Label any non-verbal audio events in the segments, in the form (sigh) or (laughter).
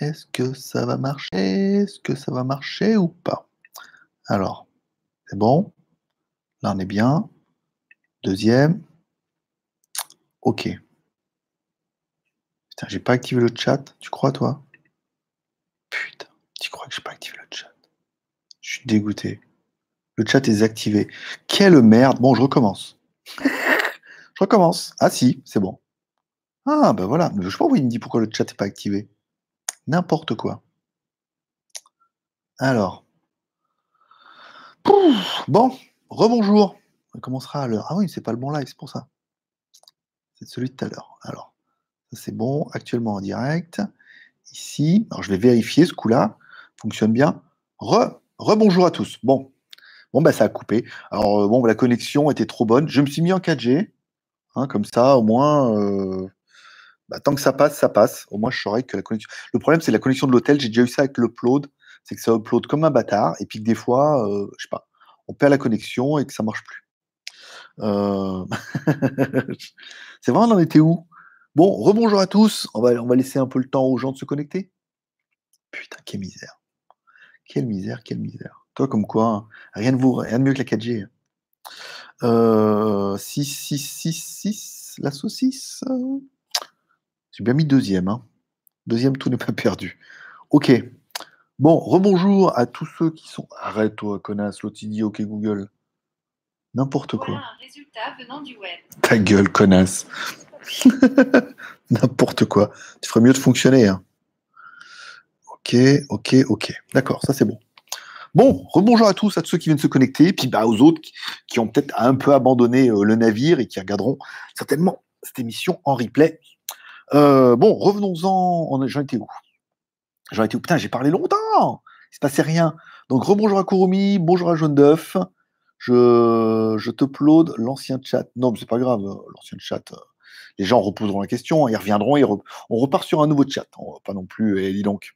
Est-ce que ça va marcher? Est-ce que ça va marcher ou pas? Alors, c'est bon? Là, on est bien. Deuxième. OK. Putain, j'ai pas activé le chat. Tu crois, toi? Putain, tu crois que j'ai pas activé le chat? Je suis dégoûté. Le chat est désactivé. Quelle merde. Bon, je recommence. (laughs) je recommence. Ah si, c'est bon. Ah, ben voilà. Je sais pas où il me dit pourquoi le chat n'est pas activé. N'importe quoi. Alors. bon, rebonjour. On commencera à l'heure. Ah oui, c'est pas le bon live, c'est pour ça. C'est celui de tout à l'heure. Alors, c'est bon. Actuellement en direct. Ici. Alors, je vais vérifier ce coup-là. Fonctionne bien. Re, rebonjour à tous. Bon. Bon, bah, ça a coupé. Alors, euh, bon, la connexion était trop bonne. Je me suis mis en 4G. Hein, comme ça, au moins, euh, bah, tant que ça passe, ça passe. Au moins, je saurais que la connexion. Le problème, c'est la connexion de l'hôtel. J'ai déjà eu ça avec l'upload. C'est que ça upload comme un bâtard. Et puis que des fois, euh, je sais pas, on perd la connexion et que ça marche plus. Euh, (laughs) c'est vrai, on en était où? Bon, rebonjour à tous. On va, on laisser un peu le temps aux gens de se connecter. Putain, quelle misère. Quelle misère, quelle misère. Toi, comme quoi, hein, rien, de mieux que la 4G. 6, 6, 6, 6, la saucisse. J'ai bien mis deuxième. Hein. Deuxième, tout n'est pas (laughs) perdu. Ok. Bon, rebonjour à tous ceux qui sont. Arrête-toi, connasse, l'autre dit OK Google. N'importe quoi. un résultat venant du web. Ta gueule, connasse. (laughs) N'importe quoi. Tu ferais mieux de fonctionner. Hein. Ok, ok, ok. D'accord, ça c'est bon. Bon, rebonjour à tous, à tous ceux qui viennent se connecter, puis bah, aux autres qui, ont peut-être un peu abandonné euh, le navire et qui regarderont certainement cette émission en replay euh, bon, revenons-en. J'en étais où? J'en étais où? Putain, j'ai parlé longtemps Il se passait rien. Donc, rebonjour à Kurumi, bonjour à Jaune d'œuf. Je, je t'upload l'ancien chat. Non, mais c'est pas grave, euh, l'ancien chat. Euh, les gens reposeront la question, ils reviendront, on repart sur un nouveau chat. Pas non plus, et eh, dis donc.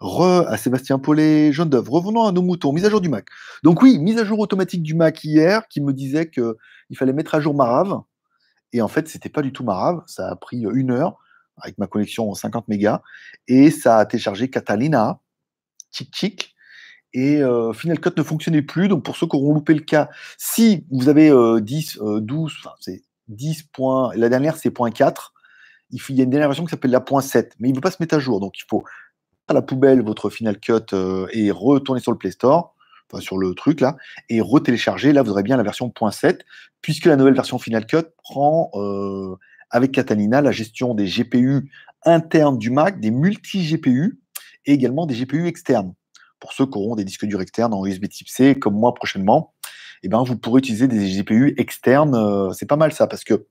Re à Sébastien Paulet, Jaune d'œuf. Revenons à nos moutons. Mise à jour du Mac. Donc oui, mise à jour automatique du Mac hier qui me disait qu'il fallait mettre à jour Marave. Et en fait, c'était pas du tout marave. Ça a pris une heure avec ma connexion 50 mégas et ça a téléchargé Catalina, Chic Chic. Et euh, Final Cut ne fonctionnait plus. Donc, pour ceux qui auront loupé le cas, si vous avez 10, euh, 12, euh, c'est 10 points, la dernière c'est point 4, il, y a une dernière version qui s'appelle la point 7, mais il ne veut pas se mettre à jour. Donc, il faut à la poubelle votre Final Cut et retourner sur le Play Store sur le truc là, et retélécharger. Là, vous aurez bien la version .7, puisque la nouvelle version Final Cut prend euh, avec Catalina la gestion des GPU internes du Mac, des multi-GPU et également des GPU externes. Pour ceux qui auront des disques durs externes en USB type C, comme moi prochainement, eh ben, vous pourrez utiliser des GPU externes. Euh, c'est pas mal ça, parce que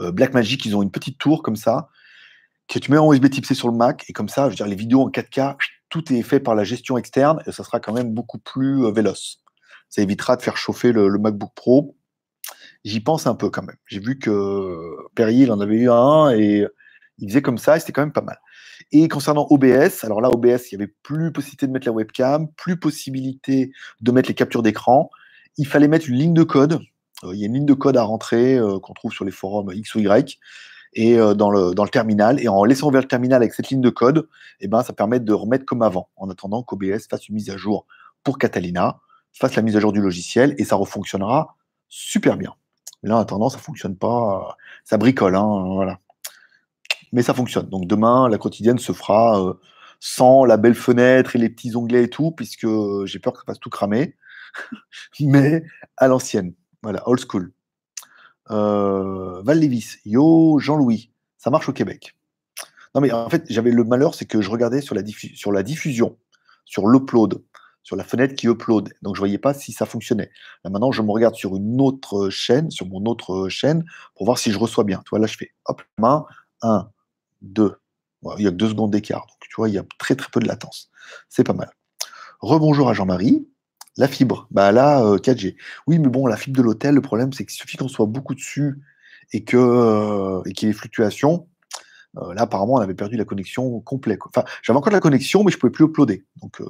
euh, Blackmagic, ils ont une petite tour comme ça, que tu mets en USB type C sur le Mac, et comme ça, je veux dire, les vidéos en 4K, tout est fait par la gestion externe et ça sera quand même beaucoup plus euh, véloce. Ça évitera de faire chauffer le, MacBook Pro. J'y pense un peu quand même. J'ai vu que Perrier, il en avait eu un et il faisait comme ça et c'était quand même pas mal. Et concernant OBS, alors là, OBS, il n'y avait plus possibilité de mettre la webcam, plus possibilité de mettre les captures d'écran. Il fallait mettre une ligne de code. Euh, il y a une ligne de code à rentrer euh, qu'on trouve sur les forums X ou Y et euh, dans, le, dans le terminal. Et en laissant ouvert le terminal avec cette ligne de code, eh ben, ça permet de remettre comme avant, en attendant qu'OBS fasse une mise à jour pour Catalina, fasse la mise à jour du logiciel, et ça refonctionnera super bien. Là, en attendant, ça fonctionne pas, ça bricole, hein, voilà. Mais ça fonctionne. Donc demain, la quotidienne se fera euh, sans la belle fenêtre et les petits onglets et tout, puisque j'ai peur que ça fasse tout cramer. (laughs) Mais à l'ancienne. Voilà, old school. Euh, Val Lévis, yo Jean-Louis, ça marche au Québec. Non mais en fait, j'avais le malheur, c'est que je regardais sur la, diffusion, sur l'upload, sur la fenêtre qui upload. Donc je voyais pas si ça fonctionnait. Maintenant, je me regarde sur une autre chaîne, sur mon autre chaîne, pour voir si je reçois bien. Là je fais hop, main, 1, 2. Il y a que 2 secondes d'écart. Donc tu vois, il y a très très peu de latence. C'est pas mal. Rebonjour à Jean-Marie. La fibre, bah là, 4G. Euh, oui, mais bon, la fibre de l'hôtel, le problème, c'est qu'il suffit qu'on soit beaucoup dessus et euh, qu'il y ait des fluctuations. Euh, là, apparemment, on avait perdu la connexion complète. Enfin, j'avais encore la connexion, mais je ne pouvais plus uploader. Donc,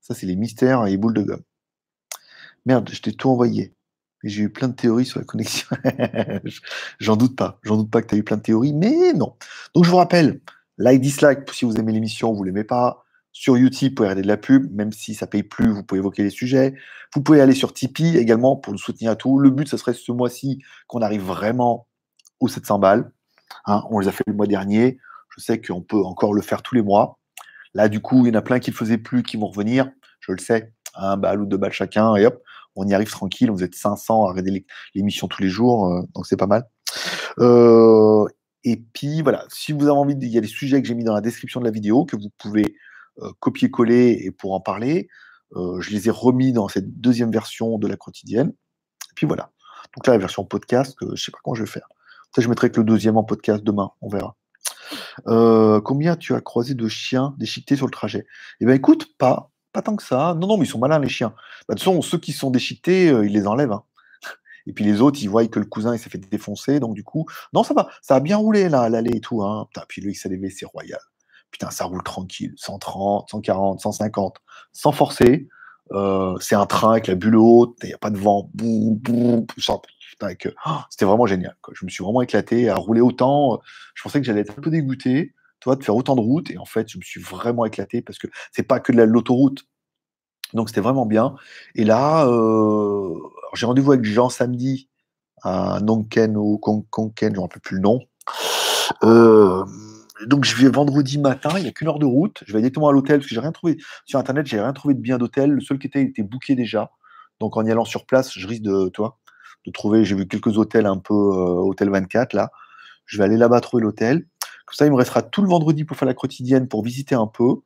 ça, c'est les mystères et les boules de gomme. Merde, je t'ai tout envoyé. J'ai eu plein de théories sur la connexion. (laughs) j'en doute pas. J'en doute pas que tu as eu plein de théories, mais non. Donc je vous rappelle, like, dislike si vous aimez l'émission, vous l'aimez pas. Sur YouTube, vous pouvez regarder de la pub, même si ça paye plus, vous pouvez évoquer les sujets. Vous pouvez aller sur Tipeee également pour nous soutenir à tout. Le but, ce serait ce mois-ci qu'on arrive vraiment aux 700 balles. Hein, on les a fait le mois dernier. Je sais qu'on peut encore le faire tous les mois. Là, du coup, il y en a plein qui ne le faisaient plus, qui vont revenir. Je le sais. Un balle ou deux balles chacun, et hop, on y arrive tranquille. Vous êtes 500 à regarder l'émission tous les jours, euh, donc c'est pas mal. Euh, et puis voilà, si vous avez envie, il y a des sujets que j'ai mis dans la description de la vidéo que vous pouvez copier-coller et pour en parler. je les ai remis dans cette deuxième version de la quotidienne. Et puis voilà. Donc là, la version podcast, je sais pas comment je vais faire. Peut-être je mettrai que le deuxième en podcast demain, on verra. combien tu as croisé de chiens déchiquetés sur le trajet? Eh bien, écoute, pas. Pas tant que ça. Non, non, mais ils sont malins, les chiens. Bah, de toute façon, ceux qui sont déchiquetés, euh, ils les enlèvent. Hein. (laughs) Et puis les autres, ils voient que le cousin, il s'est fait défoncer. Donc, du coup, non, ça va. Ça a bien roulé, là, l'allée et tout. Hein. Putain, puis lui, levé, c'est royal. Putain, ça roule tranquille. 130, 140, 150, sans forcer. Euh, c'est un train avec la bulle haute, il n'y a pas de vent. C'était vraiment génial. Je me suis vraiment éclaté à rouler autant. Je pensais que j'allais être un peu dégoûté toi, de faire autant de routes. Et en fait, je me suis vraiment éclaté parce que c'est pas que de l'autoroute. Donc c'était vraiment bien. Et là, euh, j'ai rendez-vous avec Jean samedi à Nonken ou Konken, je ne rappelle plus le nom. Euh, donc je vais vendredi matin, il n'y a qu'une heure de route. Je vais directement à l'hôtel parce que j'ai rien trouvé sur internet, j'ai rien trouvé de bien d'hôtel. Le seul qui était était booké déjà. Donc en y allant sur place, je risque de, toi, de trouver. J'ai vu quelques hôtels un peu euh, hôtel 24 là. Je vais aller là-bas trouver l'hôtel. Comme ça, il me restera tout le vendredi pour faire la quotidienne, pour visiter un peu.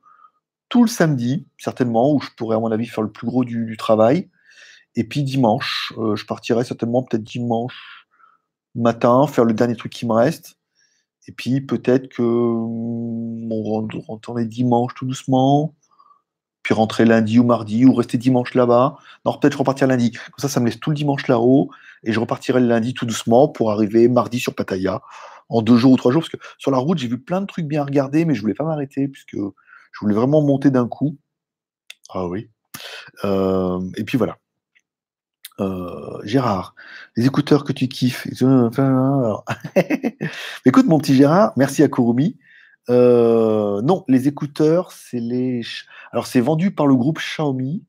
Tout le samedi, certainement, où je pourrais, à mon avis, faire le plus gros du, travail. Et puis dimanche, euh, je partirai certainement peut-être dimanche matin, faire le dernier truc qui me reste. Et puis peut-être que on dimanche tout doucement, puis rentrer lundi ou mardi, ou rester dimanche là-bas. Non, peut-être repartir lundi. Comme ça, ça me laisse tout le dimanche là-haut, et je repartirai le lundi tout doucement pour arriver mardi sur Pattaya en deux jours ou trois jours, parce que sur la route, j'ai vu plein de trucs bien à regarder, mais je voulais pas m'arrêter, puisque je voulais vraiment monter d'un coup. Ah oui. Euh, et puis voilà. Euh, Gérard, les écouteurs que tu kiffes. (laughs) Écoute, mon petit Gérard, merci à Kurumi. Euh, non, les écouteurs, c'est les. Alors, c'est vendu par le groupe Xiaomi.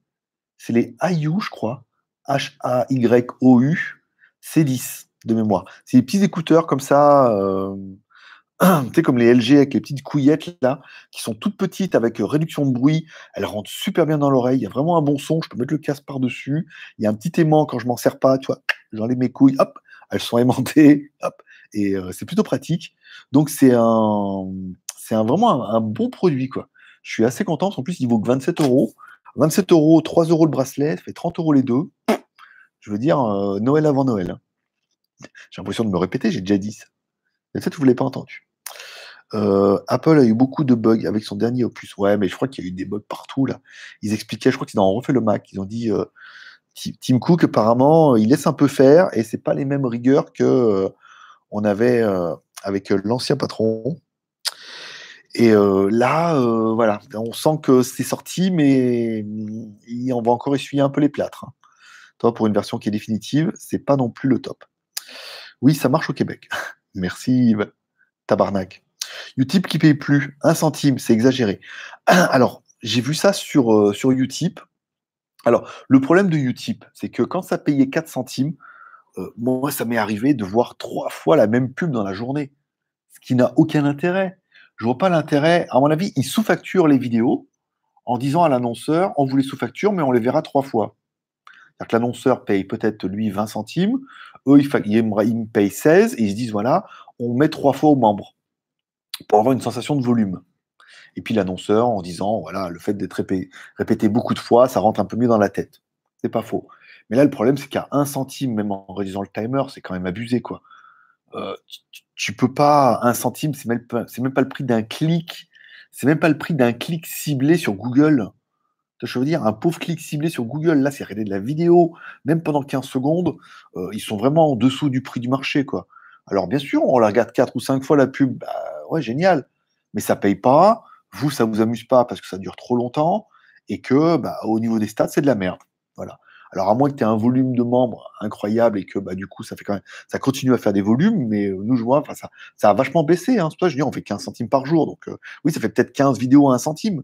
C'est les Ayu, je crois. H-A-Y-O-U. C10 de mémoire. C'est des petits écouteurs comme ça, euh, (clears throat) tu sais, comme les LG avec les petites couillettes là, qui sont toutes petites avec euh, réduction de bruit. Elles rentrent super bien dans l'oreille. Il y a vraiment un bon son. Je peux mettre le casque par-dessus. Il y a un petit aimant quand je m'en sers pas. Tu vois, j'enlève mes couilles. Hop, elles sont aimantées. (laughs) Hop, et euh, c'est plutôt pratique. Donc c'est un, c'est un, vraiment un, bon produit quoi. Je suis assez content. En plus, il vaut que 27 euros. 27 euros, 3 euros le bracelet, ça fait 30 euros les deux. (clears throat) Je veux dire, Noël avant Noël. Hein. J'ai l'impression de me répéter, j'ai déjà dit ça. Peut-être que vous ne l'avez pas entendu. Euh, Apple a eu beaucoup de bugs avec son dernier opus. Ouais, mais je crois qu'il y a eu des bugs partout là. Ils expliquaient, je crois qu'ils ont refait le Mac. Ils ont dit euh, Tim Cook apparemment il laisse un peu faire et c'est pas les mêmes rigueurs que euh, on avait avec l'ancien patron. Et là, voilà, on sent que c'est sorti, mais on va encore essuyer un peu les plâtres. Hein. Toi, pour une version qui est définitive, c'est pas non plus le top. Oui, ça marche au Québec. (laughs) Merci, tabarnak. Utip qui paye plus, un centime, c'est exagéré. (clears throat) Alors, j'ai vu ça sur, euh, sur Utip. Alors, le problème de Utip, c'est que quand ça payait 4 centimes, euh, moi, ça m'est arrivé de voir trois fois la même pub dans la journée, ce qui n'a aucun intérêt. Je vois pas l'intérêt. À mon avis, ils sous-facturent les vidéos en disant à l'annonceur, on vous les sous-facture, mais on les verra trois fois. C'est-à-dire que l'annonceur paye peut-être lui 20 centimes, eux, ils, me payent 16 et ils se disent voilà, on met trois fois aux membres pour avoir une sensation de volume. Et puis l'annonceur en disant voilà, le fait d'être répété, beaucoup de fois, ça rentre un peu mieux dans la tête. C'est pas faux. Mais là, le problème, c'est qu'à un centime, même en réduisant le timer, c'est quand même abusé, quoi. Euh, tu, peux pas, un centime, c'est même, même pas le prix d'un clic, c'est même pas le prix d'un clic ciblé sur Google. Je veux dire, un pauvre clic ciblé sur Google, là, c'est regarder de la vidéo, même pendant 15 secondes, euh, ils sont vraiment en dessous du prix du marché, quoi. Alors, bien sûr, on la regarde 4 ou 5 fois la pub, bah, ouais, génial, mais ça paye pas, vous, ça vous amuse pas parce que ça dure trop longtemps, et que, bah, au niveau des stats, c'est de la merde. Voilà. Alors, à moins que tu aies un volume de membres incroyable et que bah, du coup, ça fait quand même, ça continue à faire des volumes, mais euh, nous, je vois, ça, ça a vachement baissé. Hein. C'est pour je dis, on fait 15 centimes par jour. Donc, euh, oui, ça fait peut-être 15 vidéos à 1 centime.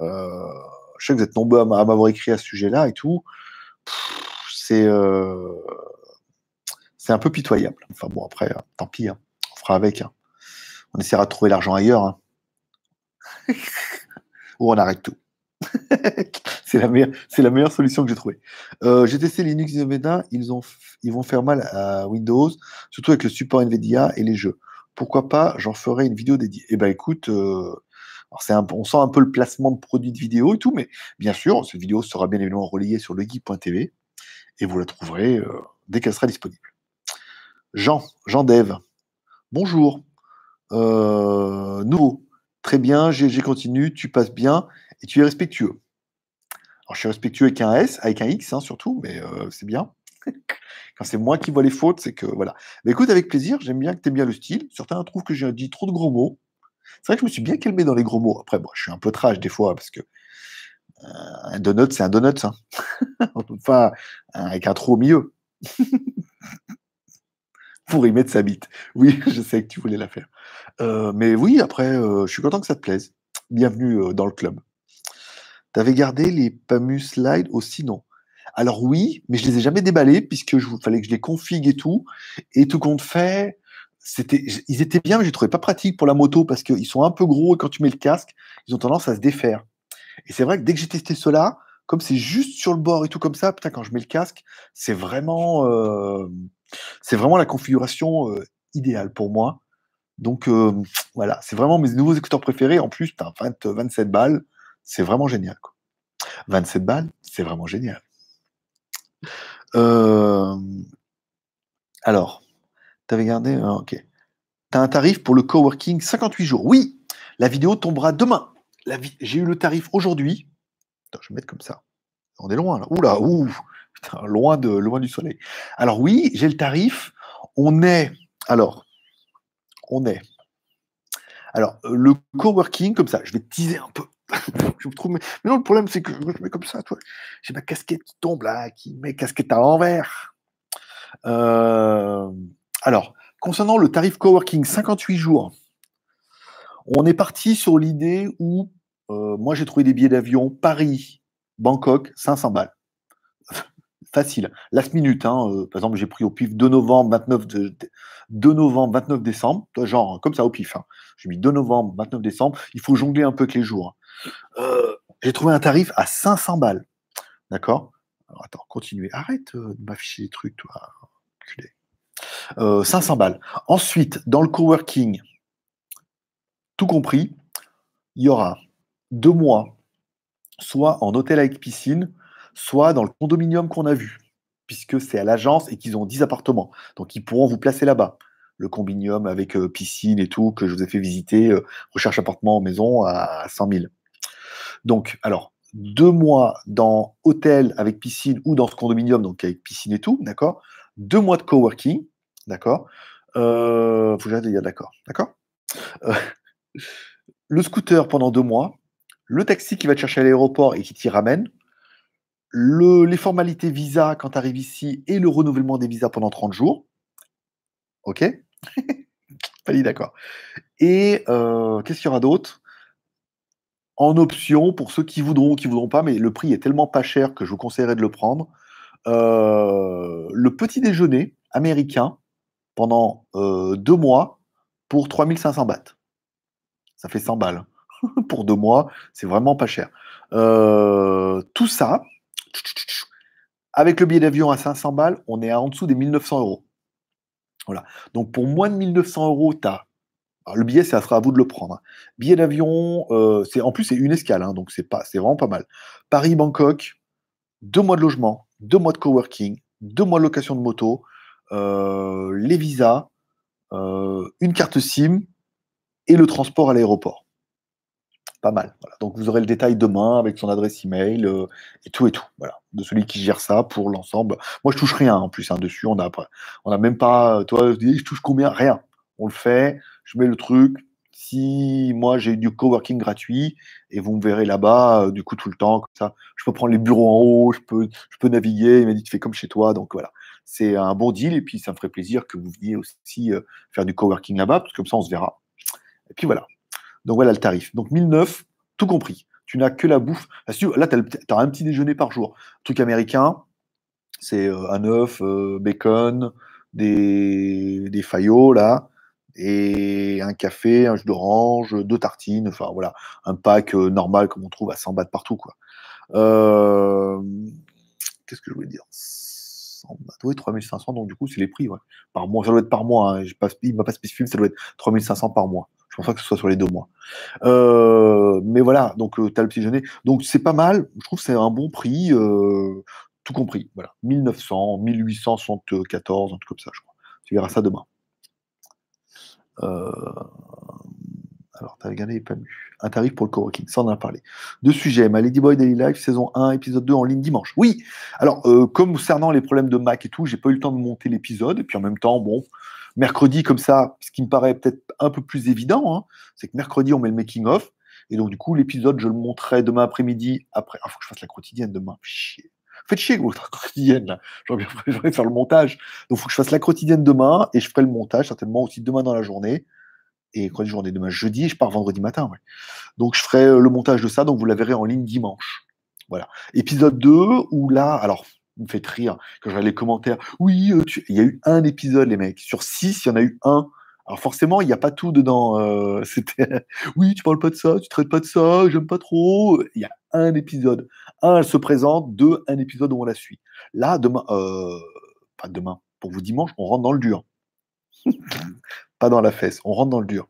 Euh, je sais que vous êtes nombreux à m'avoir écrit à ce sujet-là et tout. C'est c'est un peu pitoyable. Enfin bon, après, tant pis, hein. on fera avec. Hein. On essaiera de trouver l'argent ailleurs. (laughs) Ou on arrête tout. (laughs) c'est la meilleure, c'est la meilleure solution que j'ai trouvée. Euh, j'ai testé Linux et Nvidia, ils ont, ils vont faire mal à Windows, surtout avec le support Nvidia et les jeux. Pourquoi pas J'en ferai une vidéo dédiée. Eh ben écoute, euh, on sent un peu le placement de produits de vidéo et tout, mais bien sûr, cette vidéo sera bien évidemment relayée sur legeek.tv et vous la trouverez euh, dès qu'elle sera disponible. Jean, Jean Dev, bonjour. Nouveau, très bien, j'ai continue, tu passes bien et tu es respectueux. Alors, je suis respectueux avec un S, avec un X hein, surtout, mais euh, c'est bien. (laughs) Quand c'est moi qui vois les fautes, c'est que voilà. Mais écoute, avec plaisir, j'aime bien que tu aimes bien le style. Certains trouvent que j'ai dit trop de gros mots. C'est vrai que je me suis bien calmé dans les gros mots. Après, bon, je suis un peu trash des fois, parce que euh, un donut, c'est un donut. Hein. (laughs) enfin, avec un trou au milieu. (laughs) Pour y mettre sa bite. Oui, je sais que tu voulais la faire. Euh, mais oui, après, je suis content que ça te plaise. Bienvenue dans le club. Tu avais gardé les PAMU slides aussi, non Alors oui, mais je les ai jamais déballés puisque il fallait que je les config et tout. Et tout compte fait, c'était, ils étaient bien, mais je les trouvais pas pratiques pour la moto parce qu'ils sont un peu gros et quand tu mets le casque, ils ont tendance à se défaire. Et c'est vrai que dès que j'ai testé cela, comme c'est juste sur le bord et tout comme ça, putain, quand je mets le casque, c'est vraiment, euh, c'est vraiment la configuration euh, idéale pour moi. Donc euh, voilà, c'est vraiment mes nouveaux écouteurs préférés. En plus, tu as 20, 27 balles. C'est vraiment génial. Quoi. 27 balles, c'est vraiment génial. Euh, alors, tu avais gardé. Ah, ok. Tu as un tarif pour le coworking 58 jours. Oui, la vidéo tombera demain. J'ai eu le tarif aujourd'hui. Je vais mettre comme ça. On est loin là. Oula, ouh, loin, de, loin du soleil. Alors oui, j'ai le tarif. On est. Alors, on est. Alors, le coworking, comme ça, je vais teaser un peu. (laughs) je me trouve, mais, non, le problème, c'est que je me mets comme ça, toi. J'ai ma casquette qui tombe là, qui met casquette à l'envers. Euh, alors, concernant le tarif coworking, 58 jours, on est parti sur l'idée où euh, moi j'ai trouvé des billets d'avion Paris, Bangkok, 500 balles. Facile. Last minute, hein, euh, par exemple, j'ai pris au pif 2 novembre, 29, de, 2 novembre, 29 décembre, genre comme ça au pif. Hein. J'ai mis 2 novembre, 29 décembre. Il faut jongler un peu avec les jours. Hein. Euh, j'ai trouvé un tarif à 500 balles. D'accord? Attends, continuez. Arrête euh, de m'afficher des trucs, toi. 500 euh, balles. Ensuite, dans le coworking, tout compris, il y aura deux mois, soit en hôtel avec piscine, soit dans le condominium qu'on a vu, puisque c'est à l'agence et qu'ils ont 10 appartements. Donc, ils pourront vous placer là-bas. Le condominium avec piscine et tout, que je vous ai fait visiter, recherche appartement en maison à 100 000. Donc, alors, deux mois dans hôtel avec piscine ou dans ce condominium, donc avec piscine et tout, d'accord? Deux mois de coworking, d'accord? Euh, Faut que d'accord, d'accord? Euh, (laughs) Le scooter pendant deux mois, le taxi qui va te chercher à l'aéroport et qui t'y ramène, les formalités visa quand tu arrives ici et le renouvellement des visas pendant 30 jours. Ok? (laughs) Pas d'accord. Et euh, qu'est-ce qu'il y aura d'autre? En option pour ceux qui voudront ou qui voudront pas, mais le prix est tellement pas cher que je vous conseillerais de le prendre. Euh, le petit déjeuner américain pendant euh, deux mois pour 3500 bahts. Ça fait 100 balles. (laughs) pour deux mois, c'est vraiment pas cher. Tout ça, avec le billet d'avion à 500 balles, on est en dessous des 1900 euros. Voilà. Donc pour moins de 1900 euros, le billet, ça sera à vous de le prendre. Hein. Billet d'avion, euh, en plus c'est une escale, hein, donc c'est c'est vraiment pas mal. Paris-Bangkok, deux mois de logement, deux mois de coworking, deux mois de location de moto, euh, les visas, euh, une carte SIM et le transport à l'aéroport. Mal. Donc vous aurez le détail demain avec son adresse email et tout et tout. Voilà, de celui qui gère ça pour l'ensemble. Moi je touche rien en plus hein, dessus. On a, on a même pas. Toi, je touche combien? Rien. On le fait je mets le truc, si moi j'ai du coworking gratuit et vous me verrez là-bas, du coup tout le temps, comme ça, je peux prendre les bureaux en haut, je peux, je peux naviguer. Il m'a dit tu fais comme chez toi, donc voilà. C'est un bon deal et puis ça me ferait plaisir que vous veniez aussi faire du coworking là-bas, parce que comme ça on se verra. Et puis voilà. Donc voilà le tarif. Donc 1009, tout compris. Tu n'as que la bouffe. Là, tu as, un petit déjeuner par jour. Truc américain, c'est un œuf, bacon, des, des faillots, là, et un café, un jus d'orange, deux tartines, enfin voilà, un pack normal comme on trouve à 100 bahts partout, quoi. Qu'est-ce que je voulais dire? 100 bahts, oui, 3500, donc du coup, c'est les prix. Par mois, ça doit être par mois, hein. il ne m'a pas spécifié, ça doit être 3500 par mois. Je pense pas que ce soit sur les deux mois. mais voilà, donc tu as le petit déjeuner. Donc c'est pas mal, je trouve que c'est un bon prix tout compris. Voilà, 1900, 1874, un truc comme ça, je crois. Tu verras ça demain. Euh... Alors, t'as regardé, pas mu. Un tarif pour le coworking, ça en a parlé. Deux sujets, ma Ladyboy Daily Life, saison 1, épisode 2 en ligne dimanche. Oui, alors, euh, comme concernant les problèmes de Mac et tout, j'ai pas eu le temps de monter l'épisode, et puis en même temps, bon, mercredi comme ça, ce qui me paraît peut-être un peu plus évident, hein, c'est que mercredi on met le making-of, et donc du coup, l'épisode, je le montrerai demain après-midi, après, ah, faut que je fasse la quotidienne demain, chier. Faites chier avec votre quotidienne, là. J'aurais faire le montage. Donc, il faut que je fasse la quotidienne demain et je ferai le montage certainement aussi demain dans la journée. Et quoi, journée? Demain jeudi je pars vendredi matin. Donc, je ferai euh, le montage de ça. Donc, vous la verrez en ligne dimanche. Voilà. Épisode 2, où là, alors, me faites rire quand je les commentaires. Oui, euh, il y a eu un épisode, les mecs. Sur six, il y en a eu un. Alors forcément, il n'y a pas tout dedans. Euh, (laughs) c'était oui, tu parles pas de ça, tu traites pas de ça, j'aime pas trop. Il y a un épisode. Un, elle se présente. Deux, un épisode où on la suit. Là, demain, euh, pas demain, pour vous dimanche, on rentre dans le dur. (laughs) pas dans la fesse, on rentre dans le dur.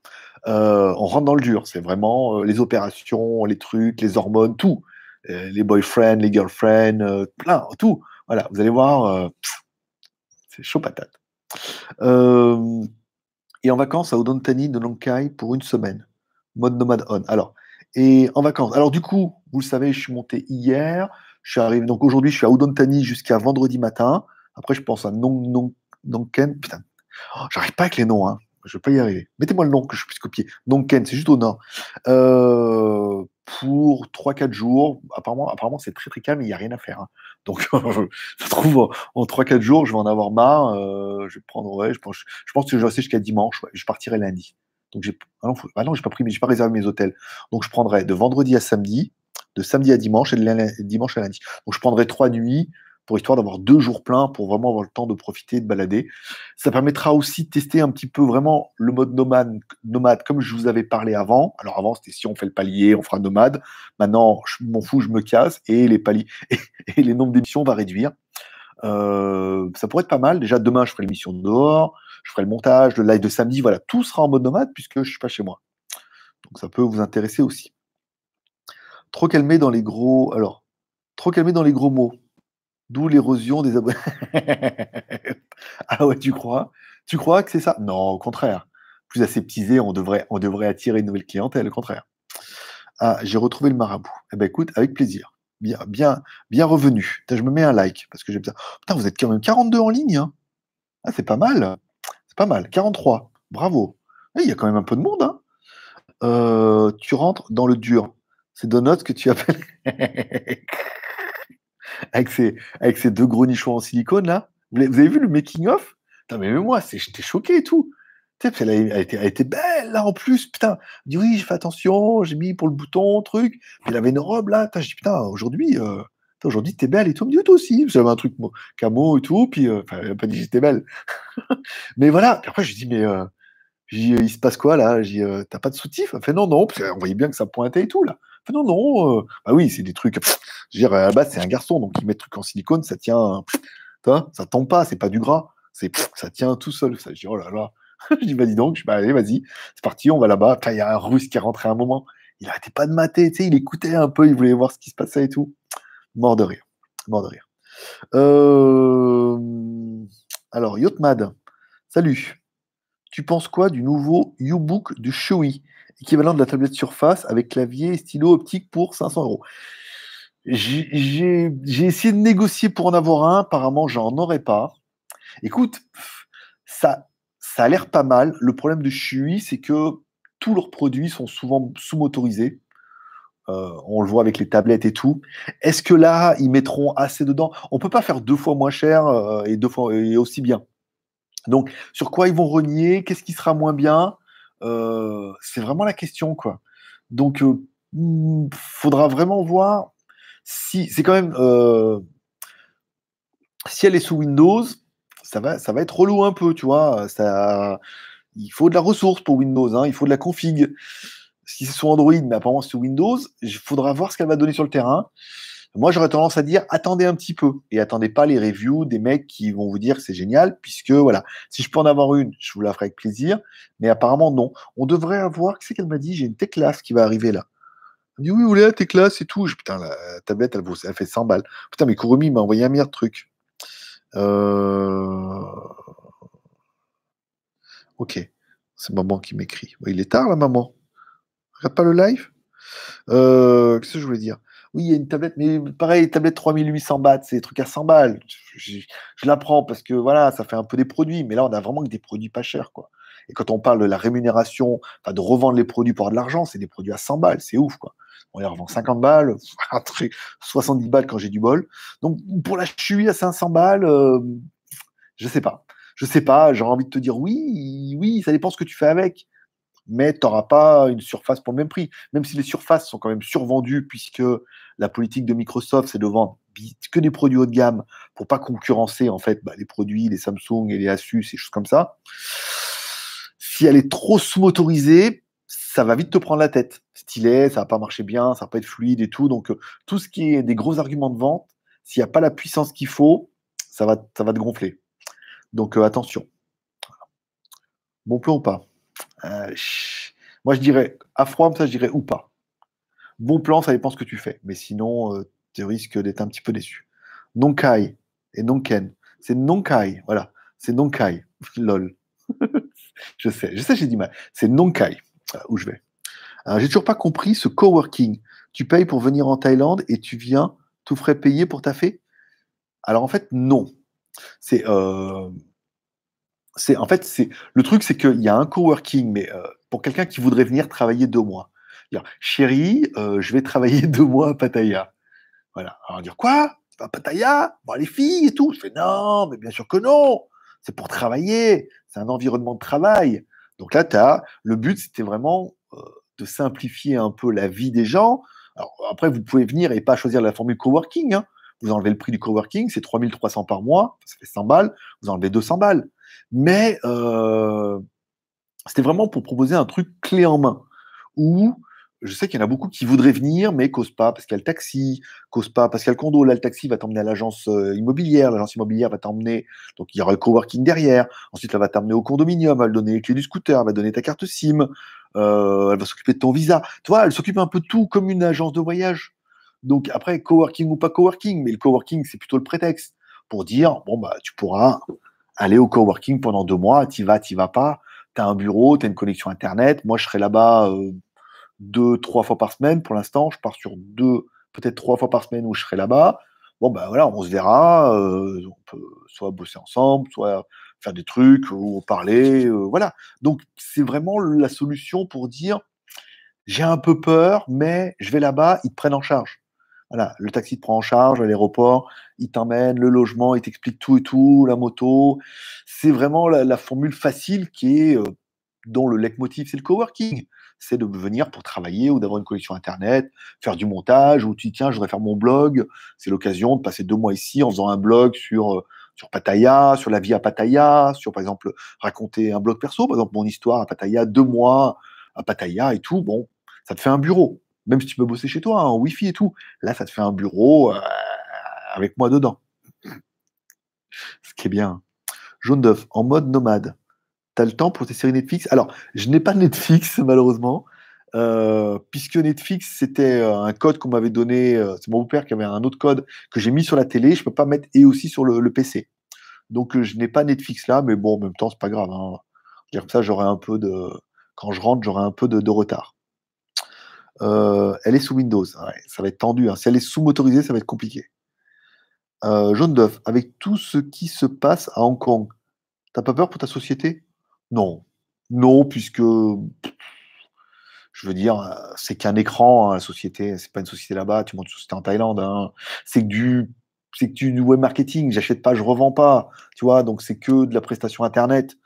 On rentre dans le dur. C'est vraiment les opérations, les trucs, les hormones, tout. les boyfriends, les girlfriends, plein, tout. Voilà, vous allez voir, c'est chaud patate. et en vacances à Odontani de Lonkai pour une semaine. Mode nomade on. Alors, et en vacances. Alors du coup, vous le savez, je suis monté hier. Je suis arrivé. Donc aujourd'hui, je suis à Udontani jusqu'à vendredi matin. Après, je pense à Nong Nong Nongken. Putain, oh, j'arrive pas avec les noms. Hein. Je vais pas y arriver. Mettez-moi le nom que je puisse copier. Nongken, c'est juste au nord. Euh, pour 3-4 jours. Apparemment, apparemment c'est très très calme, il n'y a rien à faire. Hein. Donc, (laughs) je trouve en 3-4 jours, je vais en avoir marre. Euh, je vais prendre, je pense, je pense que je vais rester jusqu'à dimanche. Je partirai lundi. Donc j'ai ah non, ah pas pris, mais j'ai pas réservé mes hôtels. Donc je prendrai de vendredi à samedi, de samedi à dimanche et de dimanche à lundi. Donc je prendrai trois nuits pour histoire d'avoir deux jours pleins pour vraiment avoir le temps de profiter, de balader. Ça permettra aussi de tester un petit peu vraiment le mode nomade, comme je vous avais parlé avant. Alors avant, c'était si on fait le palier, on fera nomade. Maintenant, je m'en fous, je me casse et les paliers (laughs) et, les nombres d'émissions va réduire. Euh, ça pourrait être pas mal. Déjà, demain, je ferai l'émission dehors je ferai le montage, le live de samedi, voilà, tout sera en mode nomade puisque je suis pas chez moi. Donc ça peut vous intéresser aussi. Trop calmé dans les gros. Alors, trop calmé dans les gros mots. D'où l'érosion des abonnés. (laughs) ah ouais, tu crois? Tu crois que c'est ça? Non, au contraire. Plus aseptisé, on devrait, on devrait attirer une nouvelle clientèle, au contraire. Ah, j'ai retrouvé le marabout. Eh ben écoute, avec plaisir. Bien, bien, bien revenu. je me mets un like parce que j'ai besoin. Putain, vous êtes quand même 42 en ligne. Hein. ah, c'est pas mal. Pas mal, 43. Bravo. Eh, il y a quand même un peu de monde. Hein. Euh, tu rentres dans le dur. C'est Donuts que tu appelles. (laughs) avec, ces deux gros nichons en silicone là. Vous avez, vu le making-of mais même moi, j'étais choqué et tout. Elle a, été, été, belle là en plus. Putain, dit oui, j'ai fait attention, j'ai mis pour le bouton, truc. Puis elle avait une robe là. Je dis putain, aujourd'hui, euh, aujourd'hui, t'es belle et tout. Elle me dit, aussi. J'avais un truc camo et tout. Puis, euh, elle pas dit j'étais belle. (laughs) mais voilà. Puis après, je dis, mais euh, il se passe quoi là? J'ai euh, t'as pas de soutif? Elle fait non, non. Parce voyait bien que ça pointait et tout là. Non, non. bah oui, c'est des trucs. Je veux dire, à la base, c'est un garçon. Donc, il met des trucs en silicone. Ça tient. ça tombe pas. C'est pas du gras. C'est, ça tient tout seul. Ça, je dis, oh là là. (laughs) je dis, vas-y donc. Je dis, bah, allez, vas-y. C'est parti. On va là-bas. Il y a un russe qui est rentré à un moment. Il arrêtait pas de mater. Tu il écoutait un peu. Il voulait voir ce qui se passait et tout. Mort de rire. Mort de rire. Euh, alors, Yotmad, salut. Tu penses quoi du nouveau U-Book de Shoei, équivalent de la tablette Surface avec clavier et stylo optique pour 500 euros J'ai essayé de négocier pour en avoir un, apparemment j'en aurais pas. Écoute, ça, ça a l'air pas mal. Le problème de Shui, c'est que tous leurs produits sont souvent sous-motorisés. Euh, on le voit avec les tablettes et tout. Est-ce que là, ils mettront assez dedans? On peut pas faire deux fois moins cher euh, et deux fois et aussi bien. Donc, sur quoi ils vont renier? Qu'est-ce qui sera moins bien? Euh, C'est vraiment la question, quoi. Donc, il hmm, faudra vraiment voir si c'est quand même si elle est sous Windows, ça va, ça va être relou un peu, tu vois. Il faut de la ressource pour Windows, hein, il faut de la config si c'est sur Android, mais apparemment sur Windows, il faudra voir ce qu'elle va donner sur le terrain. Moi, j'aurais tendance à dire attendez un petit peu et attendez pas les reviews des mecs qui vont vous dire que c'est génial, puisque voilà, si je peux en avoir une, je vous la ferai avec plaisir. Mais apparemment, non. On devrait avoir, qu'est-ce qu'elle m'a dit? J'ai une Teclas qui va arriver là. Elle me dit oui, vous voulez la Teclas et tout. Je, putain, la tablette, elle, elle fait 100 balles. Putain, mais Kurumi m'a envoyé un meilleur truc. Euh... Ok, c'est maman qui m'écrit. Il est tard, la maman. Regarde pas le live. Euh, qu'est-ce que je voulais dire? Oui, il y a une tablette, mais pareil, tablette 3800 bahts, c'est des trucs à 100 balles. Je, la prends parce que voilà, ça fait un peu des produits, mais là, on a vraiment que des produits pas chers, quoi. Et quand on parle de la rémunération, de revendre les produits pour avoir de l'argent, c'est des produits à 100 balles, c'est ouf, quoi. On les revend 50 balles, (laughs) 70 balles quand j'ai du bol. Donc, pour la chui à 500 balles, euh, je sais pas. Je sais pas, j'aurais envie de te dire oui, oui, ça dépend ce que tu fais avec mais tu n'auras pas une surface pour le même prix. Même si les surfaces sont quand même survendues, puisque la politique de Microsoft, c'est de vendre que des produits haut de gamme pour pas concurrencer en fait bah, les produits, les Samsung et les Asus et choses comme ça. Si elle est trop sous-motorisée, ça va vite te prendre la tête. Stylet, ça va pas marcher bien, ça va pas être fluide et tout. Donc euh, tout ce qui est des gros arguments de vente, s'il n'y a pas la puissance qu'il faut, ça va, ça va te gonfler. Donc euh, attention. Bon plan ou pas? Euh, moi, je dirais, à froid, ça, je dirais ou pas. Bon plan, ça dépend ce que tu fais. Mais sinon, euh, tu risques d'être un petit peu déçu. Nonkai et Nonken. C'est Nonkai, voilà. C'est Nonkai. (laughs) Lol. (laughs) je sais, je sais, j'ai dit mal. C'est Nonkai, euh, où je vais. j'ai toujours pas compris ce coworking. Tu payes pour venir en Thaïlande et tu viens, tout frais payer pour ta fée? Alors en fait, non. C'est c'est en fait c'est le truc c'est qu'il y a un coworking mais euh, pour quelqu'un qui voudrait venir travailler deux mois. Dire chérie euh, je vais travailler (laughs) deux mois à Pattaya. Voilà. Alors dire quoi? À Pattaya? Les filles et tout. Je fais non mais bien sûr que non. C'est pour travailler. C'est un environnement de travail. Donc là le but c'était vraiment euh, de simplifier un peu la vie des gens. Après vous pouvez venir et pas choisir la formule coworking hein. vous enlevez le prix du coworking c'est 3300 par mois ça fait 100 balles. Vous enlevez 200 balles mais euh, c'était vraiment pour proposer un truc clé en main où je sais qu'il y en a beaucoup qui voudraient venir, mais causent pas parce qu'il y a le taxi, causent pas parce qu'il y a le condo. Là, le taxi va t'emmener à l'agence euh, immobilière, l'agence immobilière va t'emmener, donc il y aura le coworking derrière. Ensuite, elle va t'emmener au condominium, elle va donner les clés du scooter, elle va donner ta carte SIM, euh, elle va s'occuper de ton visa. Tu vois, elle s'occupe un peu de tout comme une agence de voyage. Donc après, coworking ou pas coworking, mais le coworking, c'est plutôt le prétexte pour dire, bon, bah, tu pourras aller au coworking pendant deux mois, tu vas, tu vas pas, tu as un bureau, tu as une connexion Internet. Moi, je serai là-bas euh, deux, trois fois par semaine. Pour l'instant, je pars sur deux, peut-être trois fois par semaine où je serai là-bas. Bon, ben voilà, on se verra. Euh, on peut soit bosser ensemble, soit faire des trucs ou parler. Euh, voilà. Donc, c'est vraiment la solution pour dire j'ai un peu peur, mais je vais là-bas, ils te prennent en charge. Voilà, le taxi te prend en charge à l'aéroport, il t'emmène, le logement, il t'explique tout et tout, la moto. C'est vraiment la, formule facile qui est, euh, dont le leitmotiv, c'est le coworking. C'est de venir pour travailler ou d'avoir une connexion Internet, faire du montage, ou tu dis, tiens, je voudrais faire mon blog. C'est l'occasion de passer deux mois ici en faisant un blog sur, euh, sur Pattaya, sur la vie à Pattaya, sur, par exemple, raconter un blog perso, par exemple, mon histoire à Pattaya, deux mois à Pattaya et tout. Bon, ça te fait un bureau même si tu peux bosser chez toi, hein, en Wi-Fi et tout. Là, ça te fait un bureau euh, avec moi dedans. Ce qui est bien. Jaune d'œuf, en mode nomade. Tu as le temps pour tes séries Netflix? Alors, je n'ai pas Netflix, (laughs) malheureusement, euh, puisque Netflix, c'était euh, un code qu'on m'avait donné. c'est mon père qui avait un autre code que j'ai mis sur la télé. Je ne peux pas mettre et aussi sur le, PC. Donc, je n'ai pas Netflix là, mais bon, en même temps, c'est pas grave. Hein. Comme ça, j'aurai un peu de. Quand je rentre, j'aurai un peu de retard. Euh, elle est sous Windows. ça va être tendu. Hein. Si elle est sous-motorisée, ça va être compliqué. Euh, jaune d'œuf, avec tout ce qui se passe à Hong Kong, t'as pas peur pour ta société? Non. Non, puisque Je veux dire, euh, c'est qu'un écran, hein, la société, c'est pas une société là-bas, tu montes une société en Thaïlande. hein. C'est que du c'est que du web marketing, j'achète pas, je revends pas, tu vois, donc c'est que de la prestation internet.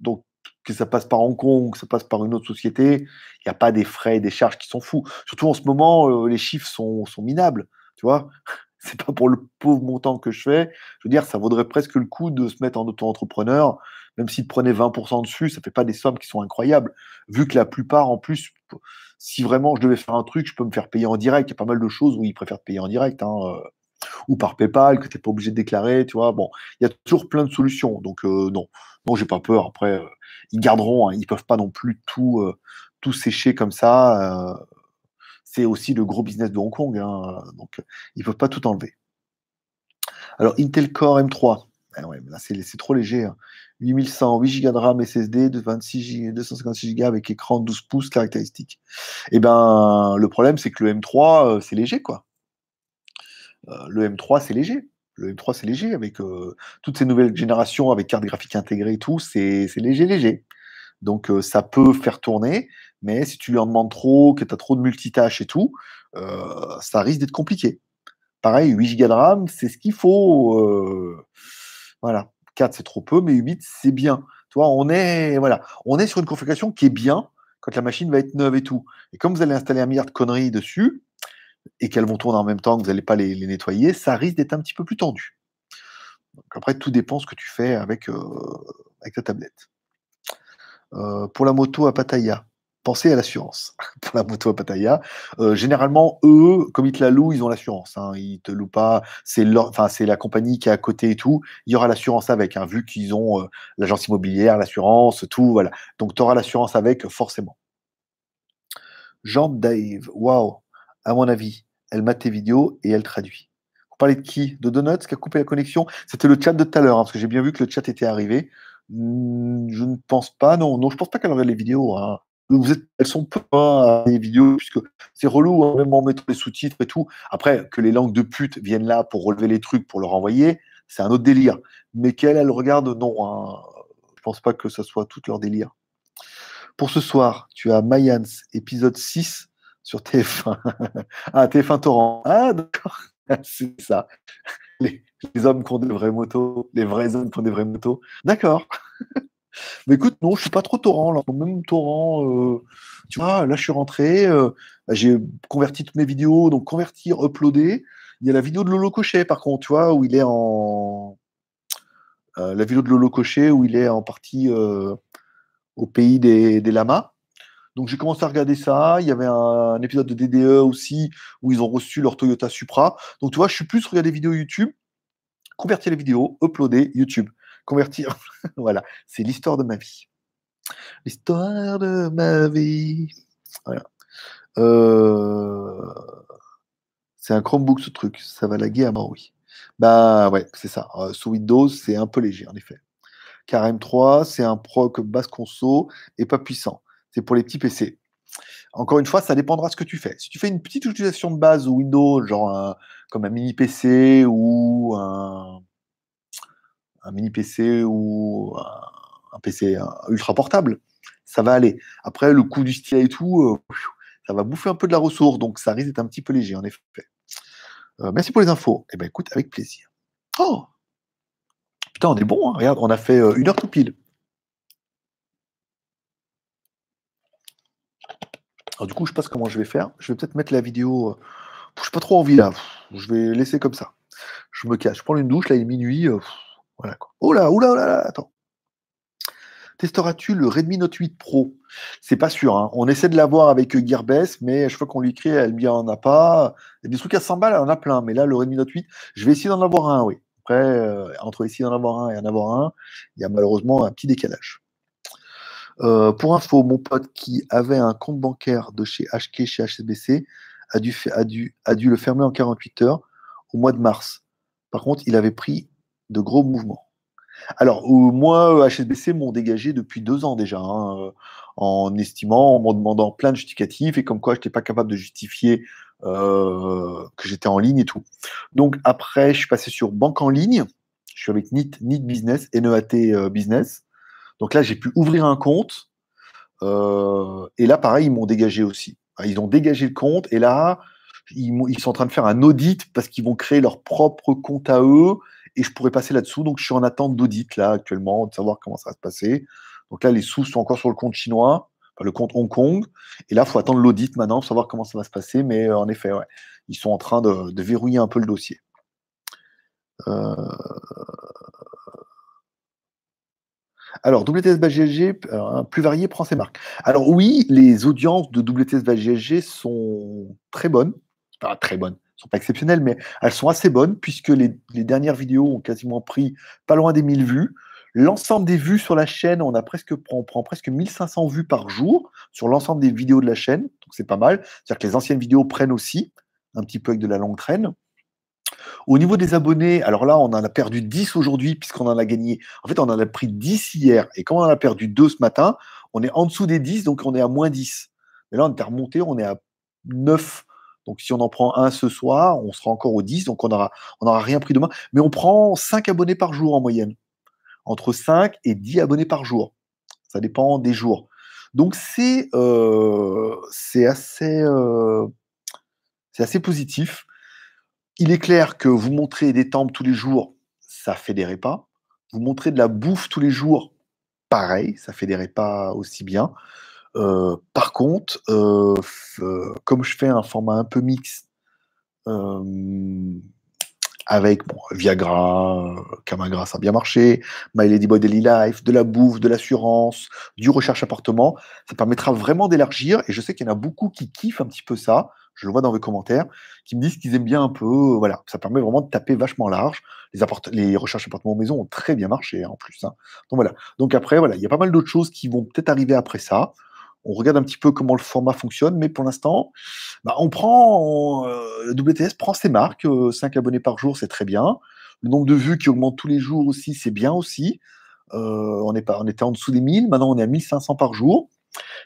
Donc que ça passe par Hong Kong, que ça passe par une autre société, il n'y a pas des frais, des charges qui sont fous. Surtout en ce moment, euh, les chiffres sont, minables, tu vois. (laughs) C'est pas pour le pauvre montant que je fais. Je veux dire, ça vaudrait presque le coup de se mettre en auto-entrepreneur, même s'il prenait 20% dessus, ça fait pas des sommes qui sont incroyables. Vu que la plupart, en plus, si vraiment je devais faire un truc, je peux me faire payer en direct. Il y a pas mal de choses où ils préfèrent te payer en direct. hein, euh, ou par PayPal, que tu n'es pas obligé de déclarer, tu vois. Bon, il y a toujours plein de solutions. Donc, euh, non, non, j'ai pas peur. Après, euh, ils garderont, hein, ils peuvent pas non plus tout, euh, tout sécher comme ça. c'est aussi le gros business de Hong Kong, hein, donc ils peuvent pas tout enlever. Alors, Intel Core M3, ah c'est trop léger. hein. 8100, 8 Go de RAM SSD, de 26 Go, 256 Go avec écran 12 pouces caractéristique. Et ben, le problème, c'est que le M3, euh, c'est léger, quoi. Euh, le M3, c'est léger. Le M3, c'est léger avec euh, toutes ces nouvelles générations avec carte graphique intégrée et tout, c'est léger, léger. Donc euh, ça peut faire tourner, mais si tu lui en demandes trop, que tu as trop de multitâches et tout, ça risque d'être compliqué. Pareil, 8 Go de RAM, c'est ce qu'il faut. voilà. 4, c'est trop peu, mais 8, c'est bien. Tu vois, on est, on est sur une configuration qui est bien quand la machine va être neuve et tout. Et comme vous allez installer un milliard de conneries dessus, et qu'elles vont tourner en même temps, que vous n'allez pas les, nettoyer, ça risque d'être un petit peu plus tendu. Après, tout dépend ce que tu fais avec, euh, ta tablette. Euh, pour la moto à Pattaya, pensez à l'assurance. (laughs) pour la moto à Pattaya, euh, généralement, eux, comme ils te la louent, ils ont l'assurance. Hein. Ils te louent pas, c'est la compagnie qui est à côté et tout. Il y aura l'assurance avec, hein, vu qu'ils ont l'agence immobilière, l'assurance, tout, voilà. Donc, tu auras l'assurance avec, forcément. Jean Dave, waouh, à mon avis, elle mate tes vidéos et elle traduit. Vous parlez de qui? De Donuts qui a coupé la connexion? C'était le chat de tout à l'heure, hein, parce que j'ai bien vu que le chat était arrivé. Hmm, Je ne pense pas, non, non, je pense pas qu'elle regarde les vidéos. hein. Elles sont pas hein, les vidéos, puisque c'est relou, hein, même en mettant les sous-titres et tout. Après, que les langues de pute viennent là pour relever les trucs, pour leur envoyer, c'est un autre délire. Mais qu'elle, elle regarde, non. Je pense pas que ce soit tout leur délire. Pour ce soir, tu as Mayans, épisode 6 sur TF1. (laughs) ah, TF1 Torrent. Ah, d'accord. (laughs) C'est ça. Les, hommes qui ont des vraies motos, les vrais hommes qui ont des vraies motos. D'accord. (laughs) Mais écoute, non, je suis pas trop torrent là. Même torrent, euh, tu vois, là je suis rentré, euh, j'ai converti toutes mes vidéos, donc convertir, uploader. Il y a la vidéo de Lolo Cochet par contre, tu vois, où il est en. euh, la vidéo de Lolo Cochet où il est en partie au pays des lamas. Donc j'ai commencé à regarder ça. Il y avait un, épisode de DDE aussi où ils ont reçu leur Toyota Supra. Donc tu vois, je suis plus regarder des vidéos YouTube, convertir les vidéos, uploader YouTube. Convertir, (laughs) voilà, c'est l'histoire de ma vie. L'histoire de ma vie. Euh, C'est un Chromebook ce truc, ça va laguer à mort, oui. Bah ouais, c'est ça. Euh, sous Windows, c'est un peu léger en effet. Car M3, c'est un proc basse conso et pas puissant. C'est pour les petits PC. Encore une fois, ça dépendra de ce que tu fais. Si tu fais une petite utilisation de base Windows, genre un- comme un mini PC ou un, mini PC ou un, PC ultra portable, ça va aller. Après, le coût du stylet et tout, euh, ça va bouffer un peu de la ressource, donc ça risque d'être un petit peu léger, en effet. Euh, merci pour les infos. Eh ben écoute, avec plaisir. Oh Putain, on est bon, hein. regarde, on a fait euh, une heure tout pile. Alors du coup, je sais pas comment je vais faire. Je vais peut-être mettre la vidéo. euh, Je pas trop envie là. Je vais laisser comme ça. Je me cache. Je prends une douche, là il est minuit. euh, Voilà quoi. Oh là, oh là, oh là, là, attends. Testeras-tu le Redmi Note 8 Pro? C'est pas sûr. hein. On essaie de l'avoir avec Gearbest, mais chaque fois qu'on lui écrit, elle me dit en a pas. Il y a des trucs à 100 balles, elle en a plein. Mais là, le Redmi Note 8, je vais essayer d'en avoir un, oui. Après, euh, entre essayer d'en avoir un et en avoir un, il y a malheureusement un petit décalage. Euh, pour info, mon pote qui avait un compte bancaire de chez HK, chez HSBC, a dû, le fermer en 48 heures au mois de mars. Par contre, il avait pris de gros mouvements. Alors, moi, HSBC m'ont dégagé depuis deux ans déjà, hein, euh, en estimant, en m'en demandant plein de justificatifs et comme quoi je n'étais pas capable de justifier euh, que j'étais en ligne et tout. Donc après, je suis passé sur banque en ligne. Je suis avec NIT, NIT Business, NEAT Business. Donc là, j'ai pu ouvrir un compte. Euh, et là, pareil, ils m'ont dégagé aussi. Ils ont dégagé le compte et là, ils, sont en train de faire un audit parce qu'ils vont créer leur propre compte à eux et je pourrais passer là-dessous. Donc, je suis en attente d'audit là actuellement, de savoir comment ça va se passer. Donc là, les sous sont encore sur le compte chinois, le compte Hong Kong. Et là, il faut attendre l'audit maintenant pour savoir comment ça va se passer. Mais euh, en effet, ils sont en train de, verrouiller un peu le dossier. Euh, alors, WTS GLG, plus varié, prend ses marques. Alors oui, les audiences de WTS GLG sont très bonnes. Pas très bonnes, sont pas exceptionnelles, mais elles sont assez bonnes puisque les, dernières vidéos ont quasiment pris pas loin des 1000 vues. L'ensemble des vues sur la chaîne, on, a presque, on prend presque 1500 vues par jour sur l'ensemble des vidéos de la chaîne. Donc c'est pas mal. C'est-à-dire que les anciennes vidéos prennent aussi un petit peu avec de la longue traîne. Au niveau des abonnés, alors là, on en a perdu 10 aujourd'hui puisqu'on en a gagné. En fait, on en a pris 10 hier. Et comme on en a perdu 2 ce matin, on est en dessous des 10, donc on est à moins 10. Mais là, on est remonté, on est à 9. Donc si on en prend un ce soir, on sera encore au 10, donc on n'aura rien pris demain. Mais on prend 5 abonnés par jour en moyenne. Entre 5 et 10 abonnés par jour. Ça dépend des jours. Donc c'est euh, assez, euh, assez positif. Il est clair que vous montrez des temples tous les jours, ça fédérait pas. Vous montrez de la bouffe tous les jours, pareil, ça fédérait pas aussi bien. Euh, par contre, euh, euh, comme je fais un format un peu mixte, avec Viagra, Camagra, ça a bien marché, My Ladyboy Daily Life, de la bouffe, de l'assurance, du recherche appartement, ça permettra vraiment d'élargir. Et je sais qu'il y en a beaucoup qui kiffent un petit peu ça je le vois dans vos commentaires, qui me disent qu'ils aiment bien un peu. Euh, voilà, ça permet vraiment de taper vachement large. Les, les recherches appartements maison ont très bien marché hein, en plus. Hein. Donc voilà. Donc après, voilà, il y a pas mal d'autres choses qui vont peut-être arriver après ça. On regarde un petit peu comment le format fonctionne, mais pour l'instant, bah, on prend euh, WTS prend ses marques. 5 euh, abonnés par jour, c'est très bien. Le nombre de vues qui augmente tous les jours aussi, c'est bien aussi. on, est pas, on était en dessous des 1000, maintenant on est à 1500 par jour.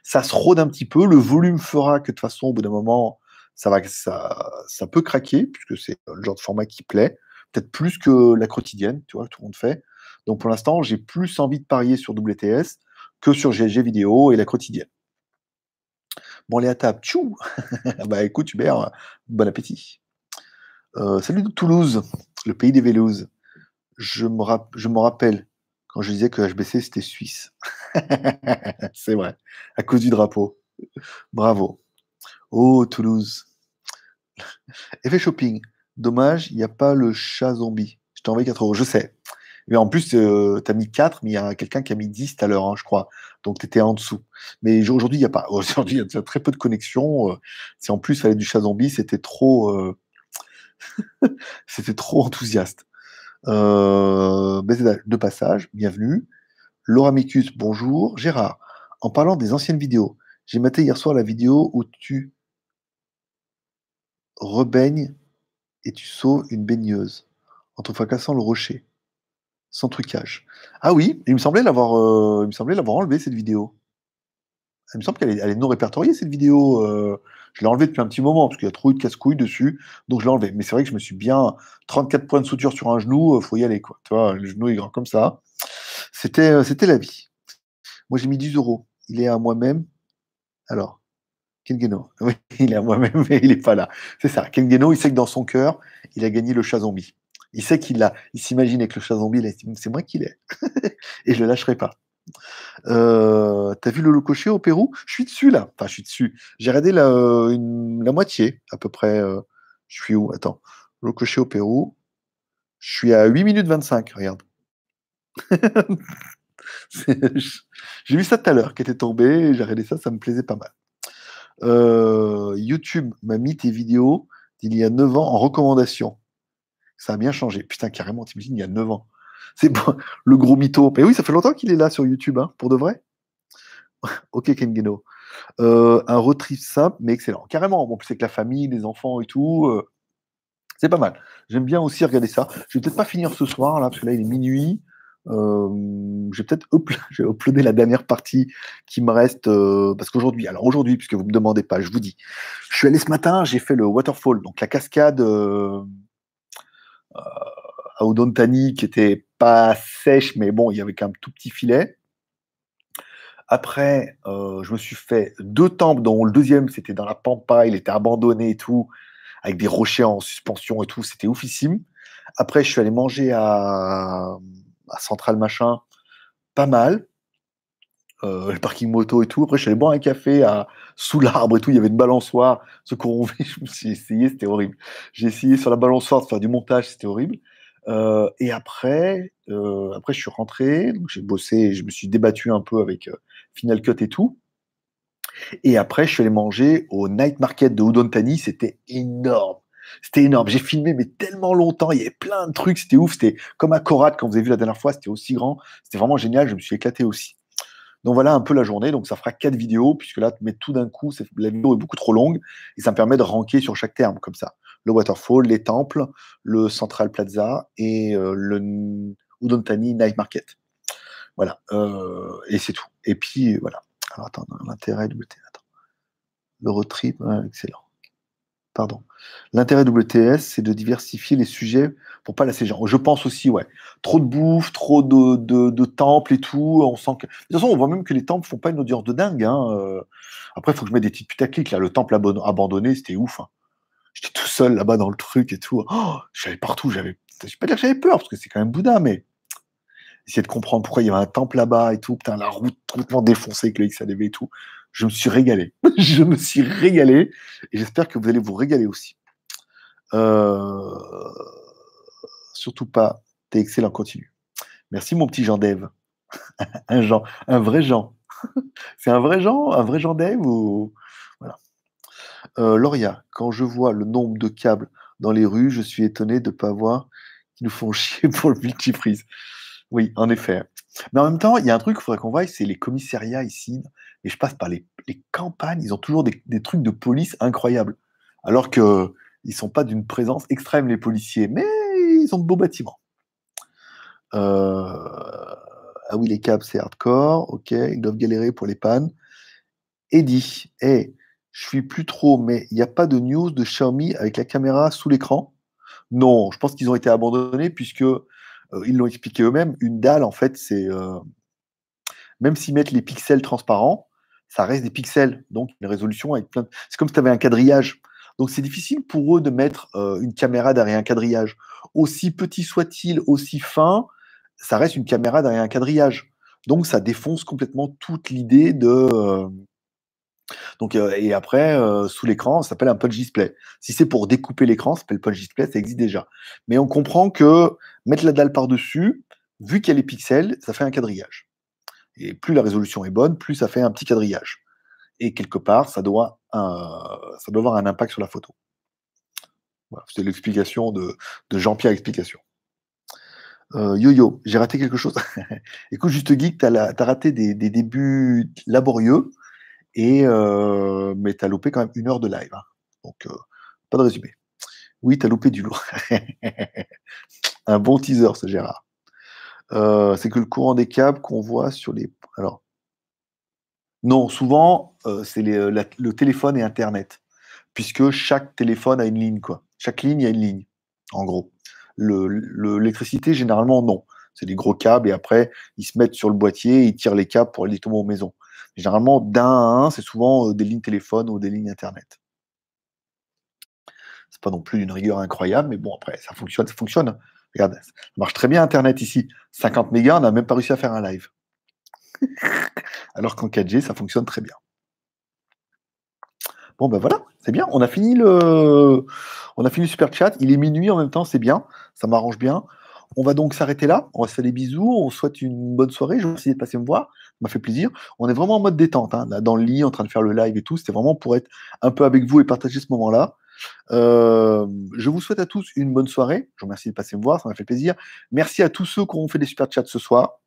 Ça se rôde un petit peu. Le volume fera que de toute façon, au bout d'un moment, ça, peut craquer, puisque c'est le genre de format qui plaît, peut-être plus que la quotidienne, tu vois, tout le monde fait. Donc pour l'instant, j'ai plus envie de parier sur WTS que sur GLG vidéo et la quotidienne. Bon, les à table, tchou (laughs) Bah écoute, Hubert, bon appétit. Euh, salut de Toulouse, le pays des Vélouses. Je me, je me rappelle quand je disais que HBC c'était suisse. (laughs) c'est vrai, à cause du drapeau. Bravo. Oh, Toulouse. (laughs) Effet shopping. Dommage, il n'y a pas le chat zombie. Je t'ai envoyé 4 euros, je sais. Mais en plus, euh, tu as mis 4, mais il y a quelqu'un qui a mis 10 tout à l'heure, hein, je crois. Donc, tu étais en dessous. Mais aujourd'hui, il n'y a pas. Aujourd'hui, il y a (laughs) très peu de connexion. Euh, si en plus, il fallait du chat zombie, c'était trop, euh, (laughs) c'était trop enthousiaste. de passage, bienvenue. Laura Micus, bonjour. Gérard, en parlant des anciennes vidéos, j'ai maté hier soir la vidéo où tu rebaignes et tu sauves une baigneuse en te fracassant le rocher, sans trucage. Ah oui, il me semblait l'avoir, euh, il me semblait l'avoir enlevé cette vidéo. Il me semble qu'elle est, non répertoriée cette vidéo. Euh, je l'ai enlevée depuis un petit moment parce qu'il y a trop eu de casse-couilles dessus, donc je l'ai enlevée. Mais c'est vrai que je me suis bien 34 points de suture sur un genou, euh, faut y aller quoi. Tu vois, le genou est grand comme ça. C'était, c'était la vie. Moi j'ai mis 10 euros. Il est à moi-même. Alors, Kengeno. (laughs) Oui, il est à moi-même, mais il n'est pas là. C'est ça. Kengeno, il sait que dans son cœur, il a gagné le chat zombie. Il sait qu'il a, il s'imagine avec le chat zombie, c'est moi qui l'ai. (laughs) Et je le lâcherai pas. Euh, T'as vu le locoché au Pérou? Je suis dessus là. Enfin, je suis dessus. J'ai regardé la, la moitié, à peu près. Euh, je suis où? Attends. Le au Pérou. Je suis à 8 minutes 25, regarde. (laughs) J'ai vu ça tout à l'heure, qui était tombé, j'ai regardé ça, ça me plaisait pas mal. Euh, YouTube m'a mis tes vidéos d'il y a 9 ans en recommandation. Ça a bien changé. Putain, carrément, t'imagines, il y a 9 ans. C'est le gros mytho. Mais oui, ça fait longtemps qu'il est là sur YouTube, hein, pour de vrai. (laughs) ok, Kengeno. Euh, un road simple, mais excellent. Carrément. Bon, plus avec la famille, les enfants et tout. Euh, c'est pas mal. J'aime bien aussi regarder ça. Je vais peut-être pas finir ce soir, là, parce que là, il est minuit. Euh, j'ai peut-être (laughs) uploadé la dernière partie qui me reste euh, parce qu'aujourd'hui, alors aujourd'hui, puisque vous me demandez pas, je vous dis, je suis allé ce matin, j'ai fait le waterfall, donc la cascade euh, à Odontani qui était pas sèche, mais bon, il y avait qu'un tout petit filet. Après, je me suis fait deux temples, dont le deuxième, c'était dans la pampa, il était abandonné et tout, avec des rochers en suspension et tout, c'était oufissime. Après, je suis allé manger à, à Central Machin, pas mal. Euh, le parking moto et tout. Après, je suis allé boire un café à, sous l'arbre et tout. Il y avait une balançoire. Ce qu'on (laughs) suis essayé, c'était horrible. J'ai essayé sur la balançoire de faire du montage, c'était horrible. Euh, et après, euh, après, je suis rentré, j'ai bossé, je me suis débattu un peu avec Final Cut et tout. Et après, je suis allé manger au Night Market de Udontani. C'était énorme. C'était énorme. J'ai filmé, mais tellement longtemps. Il y avait plein de trucs. C'était ouf. C'était comme à Korat, quand vous avez vu la dernière fois. C'était aussi grand. C'était vraiment génial. Je me suis éclaté aussi. Donc voilà un peu la journée. Donc ça fera quatre vidéos, puisque là, mais tout d'un coup, la vidéo est beaucoup trop longue et ça me permet de ranker sur chaque terme comme ça. Le waterfall, les temples, le Central Plaza et euh, le Udontani Night Market. Voilà. Euh, et c'est tout. Et puis voilà. Alors attends, l'intérêt de attends. Le road trip, excellent pardon. L'intérêt WTS, c'est de diversifier les sujets pour pas lasser gens. Je pense aussi, ouais. Trop de bouffe, trop de, temples et tout. On sent que... De toute façon, on voit même que les temples font pas une audience de dingue. Hein. Euh. Après, il faut que je mette des petites putaclics. Là. Le temple abandonné, c'était ouf. Hein. J'étais tout seul là-bas dans le truc et tout. Oh, j'allais partout. J'avais... Je vais pas dire que j'avais peur, parce que c'est quand même Bouddha, mais essayer de comprendre pourquoi il y avait un temple là-bas et tout. Putain, la route complètement défoncée avec le XADV et tout. Je me suis régalé. (laughs) je me suis régalé et j'espère que vous allez vous régaler aussi. Euh, surtout pas, t'es excellent, continue. Merci mon petit Jean Dev. (laughs) un Jean, un vrai Jean. (laughs) C'est un vrai Jean, un vrai Jean Dev voilà. Euh, Lauria, quand je vois le nombre de câbles dans les rues, je suis étonné de ne pas voir qu'ils nous font chier pour le multiprise. Oui, en effet. Mais en même temps, il y a un truc qu'il faudrait qu'on voie, c'est les commissariats ici. Et je passe par les, campagnes, ils ont toujours des, trucs de police incroyables. Alors qu'ils ne sont pas d'une présence extrême, les policiers. Mais ils ont de beaux bâtiments. Euh, ah oui, les câbles, c'est hardcore. Ok, ils doivent galérer pour les pannes. Eddie, hey, je suis plus trop, mais il n'y a pas de news de Xiaomi avec la caméra sous l'écran? Non, je pense qu'ils ont été abandonnés puisque ils l'ont expliqué eux-mêmes, une dalle, en fait, c'est. Euh, même s'ils mettent les pixels transparents, ça reste des pixels. Donc, une résolution avec plein de... C'est comme si tu avais un quadrillage. Donc, c'est difficile pour eux de mettre euh, une caméra derrière un quadrillage. Aussi petit soit-il, aussi fin, ça reste une caméra derrière un quadrillage. Donc, ça défonce complètement toute l'idée de. Donc, et après, sous l'écran, ça s'appelle un punch display. Si c'est pour découper l'écran, ça s'appelle punch display, ça existe déjà. Mais on comprend que mettre la dalle par-dessus, vu qu'il y a les pixels, ça fait un quadrillage. Et plus la résolution est bonne, plus ça fait un petit quadrillage. Et quelque part, ça doit, ça doit avoir un impact sur la photo. Voilà, c'est l'explication de, Jean-Pierre Explication. Yo-yo, j'ai raté quelque chose? (laughs) Écoute, juste geek, tu as, raté des, débuts laborieux et, euh, mais tu as loupé quand même une heure de live. Hein. Donc, euh, pas de résumé. Oui, tu as loupé du lourd. (laughs) Un bon teaser, ce Gérard. Euh, c'est que le courant des câbles qu'on voit sur les. Alors. Non, souvent, c'est le téléphone et Internet. Puisque chaque téléphone a une ligne, quoi. Chaque ligne a une ligne, en gros. L'électricité, généralement, non. C'est des gros câbles et après, ils se mettent sur le boîtier, ils tirent les câbles pour aller tomber aux maisons. Généralement, d'un à un, c'est souvent des lignes téléphone ou des lignes Internet. C'est pas non plus d'une rigueur incroyable, mais bon, après, ça fonctionne, ça fonctionne. Regarde, ça marche très bien Internet ici. 50 mégas, on n'a même pas réussi à faire un live. (laughs) Alors qu'en 4G, ça fonctionne très bien. Bon ben voilà, c'est bien. On a fini le, on a fini le super chat. Il est minuit en même temps, c'est bien. Ça m'arrange bien. On va donc s'arrêter là. On va se faire des bisous. On souhaite une bonne soirée. Je vous remercie de passer me voir. Ça m'a fait plaisir. On est vraiment en mode détente, hein, dans le lit, en train de faire le live et tout. C'était vraiment pour être un peu avec vous et partager ce moment-là. Euh, je vous souhaite à tous une bonne soirée. Je vous remercie de passer me voir. Ça m'a fait plaisir. Merci à tous ceux qui ont fait des super chats ce soir.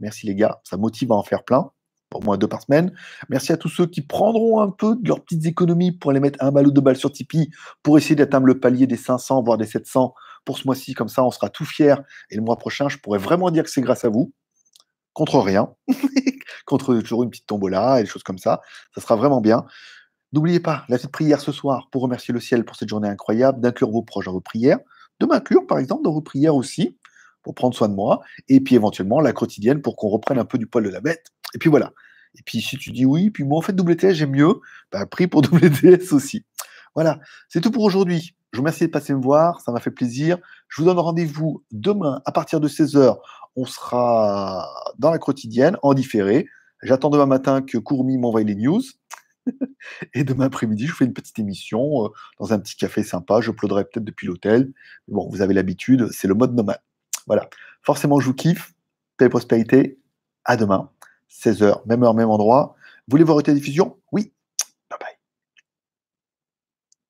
Merci les gars. Ça motive à en faire plein pour moins deux par semaine. Merci à tous ceux qui prendront un peu de leurs petites économies pour les mettre un bal ou deux balles sur Tipeee pour essayer d'atteindre le palier des 500, voire des 700 pour ce mois-ci, comme ça on sera tout fiers. Et le mois prochain, je pourrais vraiment dire que c'est grâce à vous, contre rien, (laughs) contre toujours une petite tombola et des choses comme ça. Ça sera vraiment bien. N'oubliez pas la petite prière ce soir pour remercier le ciel pour cette journée incroyable, d'inclure vos proches dans vos prières, de m'inclure par exemple dans vos prières aussi, pour prendre soin de moi, et puis éventuellement la quotidienne pour qu'on reprenne un peu du poil de la bête. Et puis voilà. Et puis si tu dis oui, puis moi en fait WTS j'aime mieux, bah, prix pour (laughs) WTS aussi. Voilà, c'est tout pour aujourd'hui. Je vous remercie de passer me voir, ça m'a fait plaisir. Je vous donne rendez-vous demain à partir de 16h. On sera dans la quotidienne, en différé. J'attends demain matin que Courmi m'envoie les news. (laughs) Et demain après-midi, je fais une petite émission euh, dans un petit café sympa. Je plauderai peut-être depuis l'hôtel. Bon, vous avez l'habitude, c'est le mode nomade. Voilà. Forcément, je vous kiffe. Paix prospérité. À demain, 16h, même heure, même endroit. Vous voulez voir diffusion Oui,